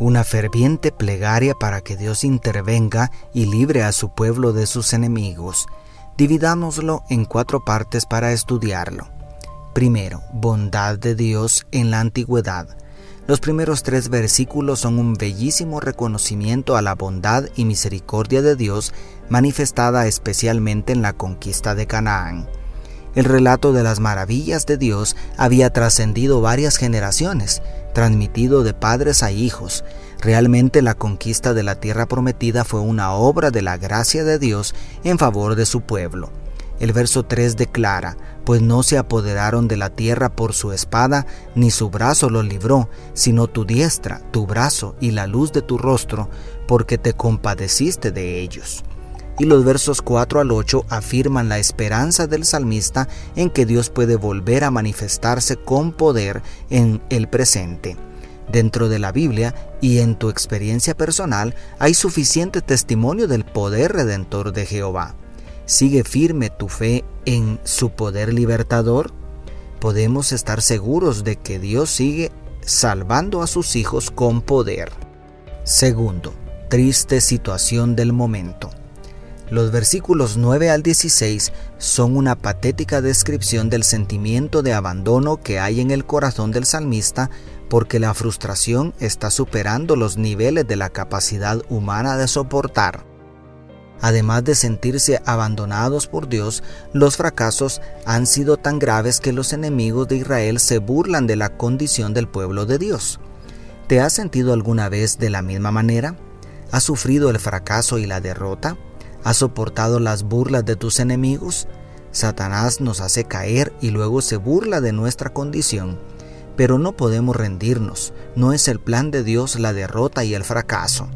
Una ferviente plegaria para que Dios intervenga y libre a su pueblo de sus enemigos. Dividámoslo en cuatro partes para estudiarlo. Primero, bondad de Dios en la antigüedad. Los primeros tres versículos son un bellísimo reconocimiento a la bondad y misericordia de Dios manifestada especialmente en la conquista de Canaán. El relato de las maravillas de Dios había trascendido varias generaciones, transmitido de padres a hijos. Realmente la conquista de la tierra prometida fue una obra de la gracia de Dios en favor de su pueblo. El verso 3 declara, pues no se apoderaron de la tierra por su espada, ni su brazo los libró, sino tu diestra, tu brazo y la luz de tu rostro, porque te compadeciste de ellos. Y los versos 4 al 8 afirman la esperanza del salmista en que Dios puede volver a manifestarse con poder en el presente. Dentro de la Biblia y en tu experiencia personal hay suficiente testimonio del poder redentor de Jehová. ¿Sigue firme tu fe en su poder libertador? Podemos estar seguros de que Dios sigue salvando a sus hijos con poder. Segundo, triste situación del momento. Los versículos 9 al 16 son una patética descripción del sentimiento de abandono que hay en el corazón del salmista porque la frustración está superando los niveles de la capacidad humana de soportar. Además de sentirse abandonados por Dios, los fracasos han sido tan graves que los enemigos de Israel se burlan de la condición del pueblo de Dios. ¿Te has sentido alguna vez de la misma manera? ¿Has sufrido el fracaso y la derrota? ¿Has soportado las burlas de tus enemigos? Satanás nos hace caer y luego se burla de nuestra condición. Pero no podemos rendirnos, no es el plan de Dios la derrota y el fracaso.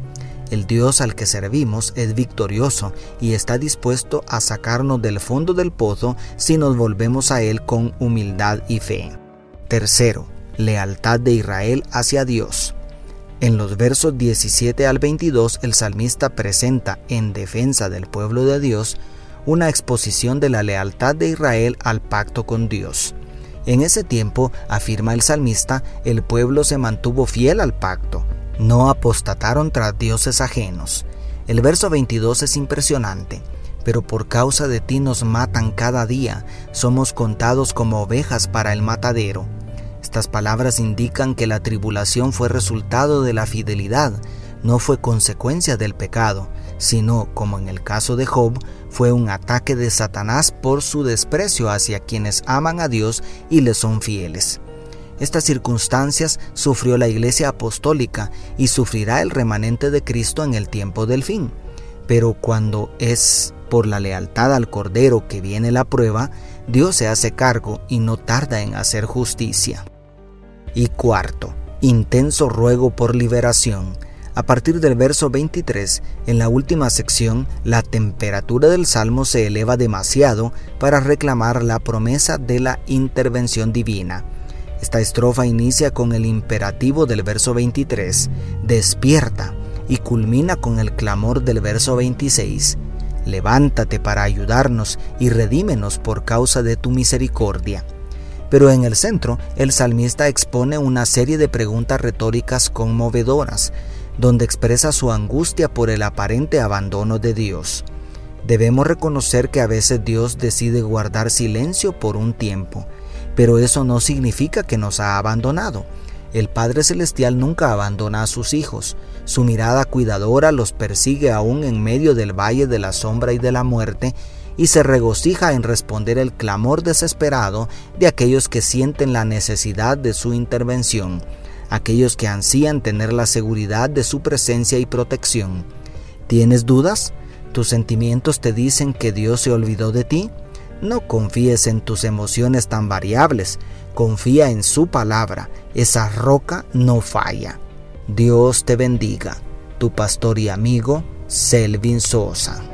El Dios al que servimos es victorioso y está dispuesto a sacarnos del fondo del pozo si nos volvemos a Él con humildad y fe. Tercero, lealtad de Israel hacia Dios. En los versos 17 al 22 el salmista presenta en defensa del pueblo de Dios una exposición de la lealtad de Israel al pacto con Dios. En ese tiempo, afirma el salmista, el pueblo se mantuvo fiel al pacto, no apostataron tras dioses ajenos. El verso 22 es impresionante. Pero por causa de ti nos matan cada día, somos contados como ovejas para el matadero. Estas palabras indican que la tribulación fue resultado de la fidelidad, no fue consecuencia del pecado, sino, como en el caso de Job, fue un ataque de Satanás por su desprecio hacia quienes aman a Dios y le son fieles. Estas circunstancias sufrió la Iglesia Apostólica y sufrirá el remanente de Cristo en el tiempo del fin. Pero cuando es por la lealtad al Cordero que viene la prueba, Dios se hace cargo y no tarda en hacer justicia. Y cuarto, intenso ruego por liberación. A partir del verso 23, en la última sección, la temperatura del salmo se eleva demasiado para reclamar la promesa de la intervención divina. Esta estrofa inicia con el imperativo del verso 23, despierta, y culmina con el clamor del verso 26, levántate para ayudarnos y redímenos por causa de tu misericordia. Pero en el centro, el salmista expone una serie de preguntas retóricas conmovedoras, donde expresa su angustia por el aparente abandono de Dios. Debemos reconocer que a veces Dios decide guardar silencio por un tiempo, pero eso no significa que nos ha abandonado. El Padre Celestial nunca abandona a sus hijos. Su mirada cuidadora los persigue aún en medio del valle de la sombra y de la muerte y se regocija en responder el clamor desesperado de aquellos que sienten la necesidad de su intervención, aquellos que ansían tener la seguridad de su presencia y protección. ¿Tienes dudas? ¿Tus sentimientos te dicen que Dios se olvidó de ti? No confíes en tus emociones tan variables, confía en su palabra, esa roca no falla. Dios te bendiga, tu pastor y amigo, Selvin Sosa.